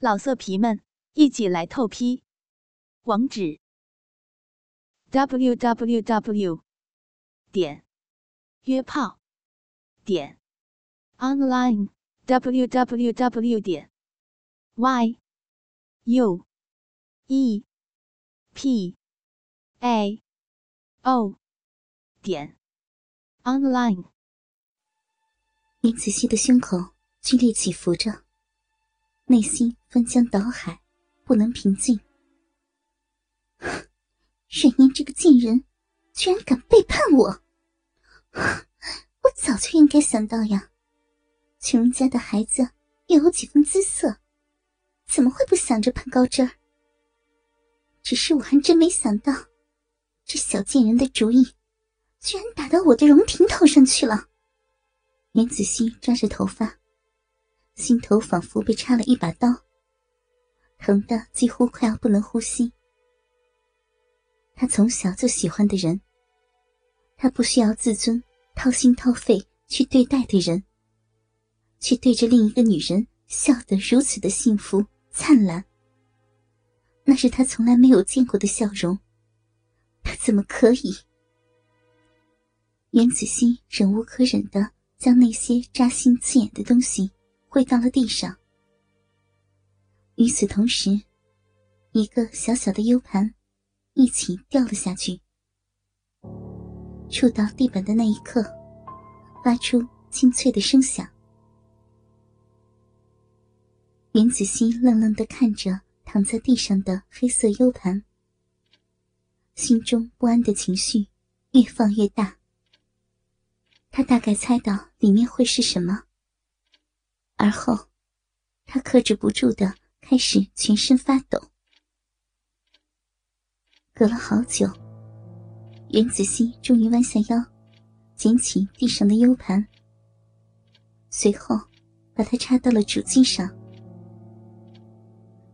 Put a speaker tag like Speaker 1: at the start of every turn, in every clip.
Speaker 1: 老色皮们，一起来透批！网址：w w w 点约炮点 online w w w 点 y u e p a o 点 online。
Speaker 2: 林子熙的胸口剧烈起伏着。内心翻江倒海，不能平静。任烟这个贱人，居然敢背叛我！我早就应该想到呀，穷人家的孩子又有几分姿色，怎么会不想着攀高枝儿？只是我还真没想到，这小贱人的主意，居然打到我的荣婷头上去了。袁子熙抓着头发。心头仿佛被插了一把刀，疼得几乎快要不能呼吸。他从小就喜欢的人，他不需要自尊、掏心掏肺去对待的人，却对着另一个女人笑得如此的幸福灿烂。那是他从来没有见过的笑容，他怎么可以？袁子熙忍无可忍的将那些扎心刺眼的东西。跪到了地上。与此同时，一个小小的 U 盘一起掉了下去，触到地板的那一刻，发出清脆的声响。袁子熙愣愣的看着躺在地上的黑色 U 盘，心中不安的情绪越放越大。他大概猜到里面会是什么。而后，他克制不住的开始全身发抖。隔了好久，袁子熙终于弯下腰，捡起地上的 U 盘，随后把它插到了主机上。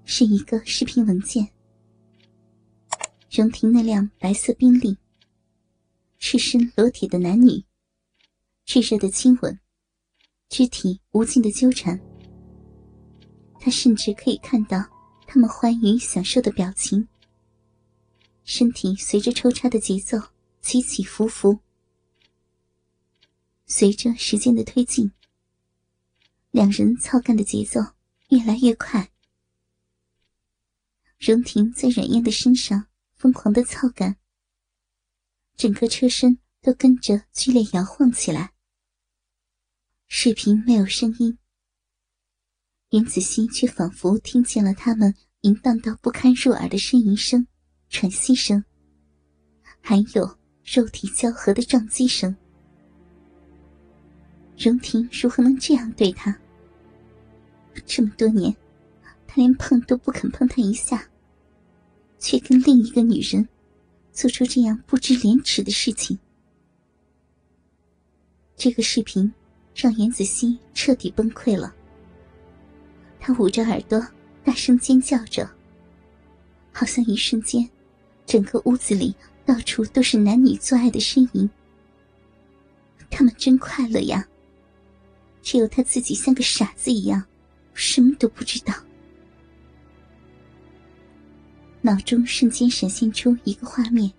Speaker 2: 是一个视频文件，荣婷那辆白色宾利，赤身裸体的男女，炽热的亲吻。肢体无尽的纠缠，他甚至可以看到他们欢愉享受的表情。身体随着抽插的节奏起起伏伏，随着时间的推进，两人操干的节奏越来越快。荣婷在阮燕的身上疯狂的操干，整个车身都跟着剧烈摇晃起来。视频没有声音，袁子熙却仿佛听见了他们淫荡到不堪入耳的呻吟声、喘息声，还有肉体交合的撞击声。荣婷如何能这样对他？这么多年，他连碰都不肯碰他一下，却跟另一个女人做出这样不知廉耻的事情。这个视频。让袁子熙彻底崩溃了。他捂着耳朵，大声尖叫着，好像一瞬间，整个屋子里到处都是男女做爱的身影。他们真快乐呀！只有他自己像个傻子一样，什么都不知道。脑中瞬间闪现出一个画面：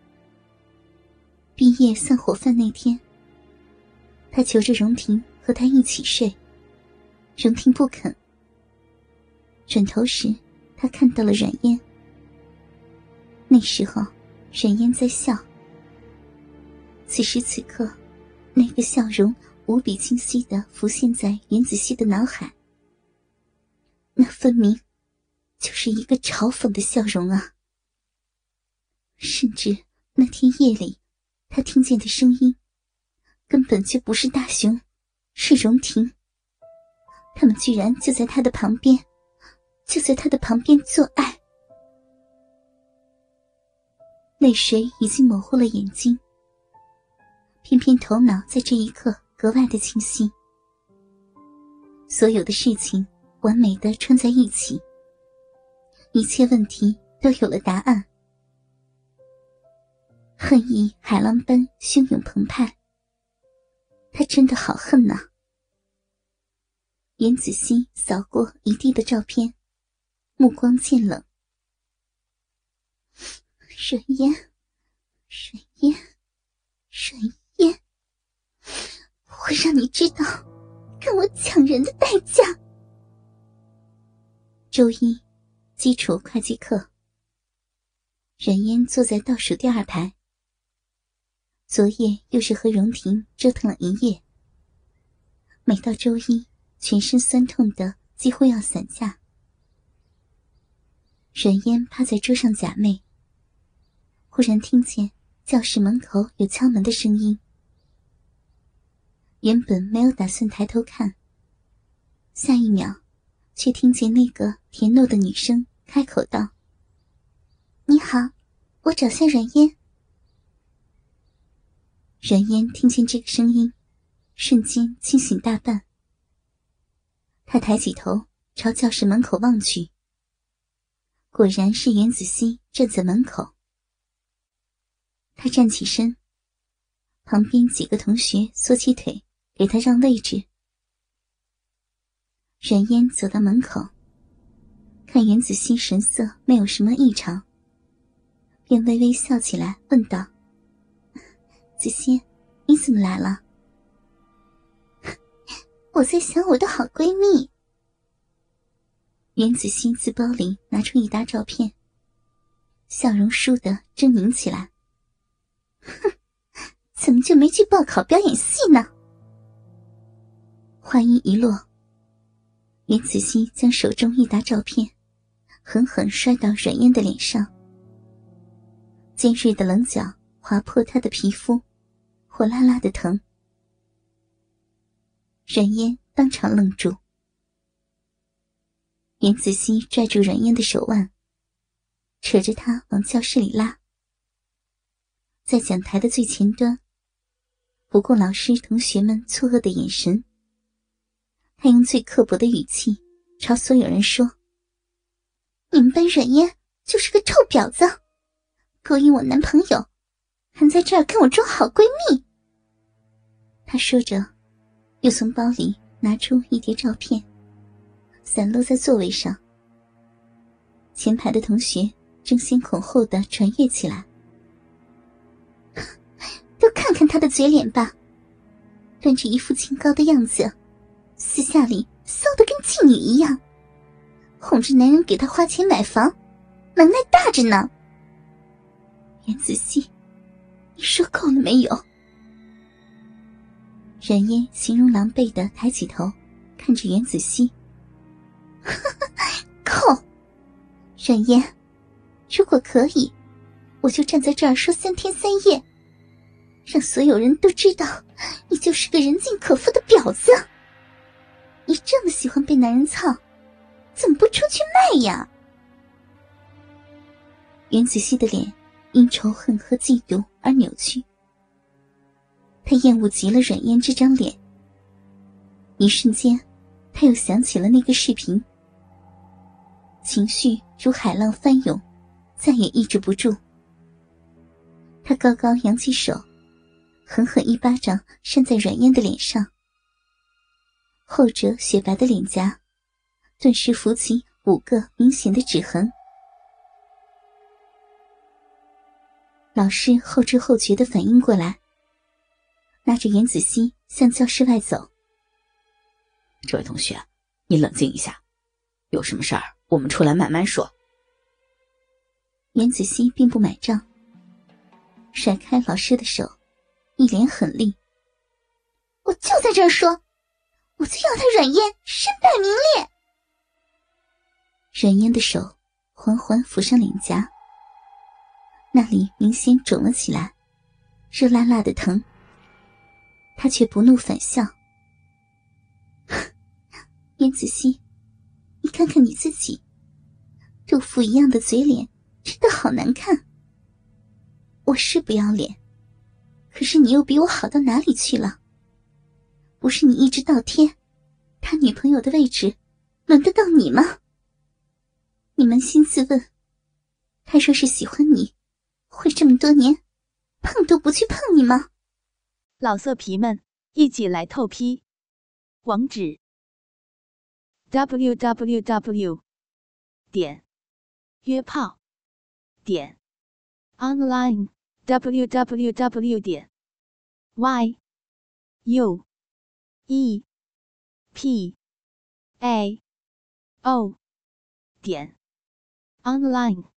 Speaker 2: 毕业散伙饭那天，他求着荣婷。和他一起睡，荣婷不肯。转头时，他看到了阮烟。那时候，阮烟在笑。此时此刻，那个笑容无比清晰的浮现在袁子熙的脑海。那分明就是一个嘲讽的笑容啊！甚至那天夜里，他听见的声音，根本就不是大雄。是荣婷，他们居然就在他的旁边，就在他的旁边做爱。泪水已经模糊了眼睛，偏偏头脑在这一刻格外的清晰。所有的事情完美的串在一起，一切问题都有了答案。恨意海浪般汹涌澎湃。他真的好恨呐！严子熙扫过一地的照片，目光渐冷。沈烟，沈烟，沈烟，我让你知道跟我抢人的代价。周一，基础会计课。冉嫣坐在倒数第二排。昨夜又是和荣婷折腾了一夜，每到周一，全身酸痛的几乎要散架。阮嫣趴在桌上假寐，忽然听见教室门口有敲门的声音。原本没有打算抬头看，下一秒，却听见那个甜糯的女声开口道。你好，我找下阮嫣。阮嫣听见这个声音，瞬间清醒大半。他抬起头朝教室门口望去，果然是袁子熙站在门口。他站起身，旁边几个同学缩起腿给他让位置。阮烟走到门口，看袁子熙神色没有什么异常。便微微笑起来，问道：“子欣，你怎么来了？” 我在想我的好闺蜜。袁子欣自包里拿出一沓照片，笑容倏地狰狞起来。哼，怎么就没去报考表演系呢？话音一落，袁子欣将手中一沓照片狠狠摔到阮嫣的脸上。尖锐的棱角划破他的皮肤，火辣辣的疼。阮嫣当场愣住。袁子熙拽住阮嫣的手腕，扯着她往教室里拉。在讲台的最前端，不顾老师同学们错愕的眼神，他用最刻薄的语气朝所有人说：“你们班阮嫣就是个臭婊子！”勾引我男朋友，还在这儿跟我装好闺蜜。他说着，又从包里拿出一叠照片，散落在座位上。前排的同学争先恐后的传阅起来。都看看他的嘴脸吧，端着一副清高的样子，私下里骚的跟妓女一样，哄着男人给他花钱买房，能耐大着呢。袁子熙，你说够了没有？冉嫣形容狼狈的抬起头，看着袁子熙。够！冉嫣，如果可以，我就站在这儿说三天三夜，让所有人都知道你就是个人尽可夫的婊子。你这么喜欢被男人操，怎么不出去卖呀？袁子熙的脸。因仇恨和嫉妒而扭曲，他厌恶极了阮嫣这张脸。一瞬间，他又想起了那个视频，情绪如海浪翻涌，再也抑制不住。他高高扬起手，狠狠一巴掌扇在阮嫣的脸上，后者雪白的脸颊顿时浮起五个明显的指痕。老师后知后觉的反应过来，拉着严子熙向教室外走。
Speaker 3: 这位同学，你冷静一下，有什么事儿我们出来慢慢说。
Speaker 2: 严子熙并不买账，甩开老师的手，一脸狠厉：“我就在这儿说，我就要他阮烟身败名裂。”阮烟的手缓缓抚上脸颊。那里明显肿了起来，热辣辣的疼。他却不怒反笑：“ 严子熙，你看看你自己，豆腐一样的嘴脸，真的好难看。我是不要脸，可是你又比我好到哪里去了？不是你一直倒贴，他女朋友的位置，轮得到你吗？你扪心自问，他若是喜欢你。”会这么多年，碰都不去碰你吗？
Speaker 1: 老色皮们，一起来透批，网址：w w w 点约炮点 online w w w 点 y u e p a o 点 online。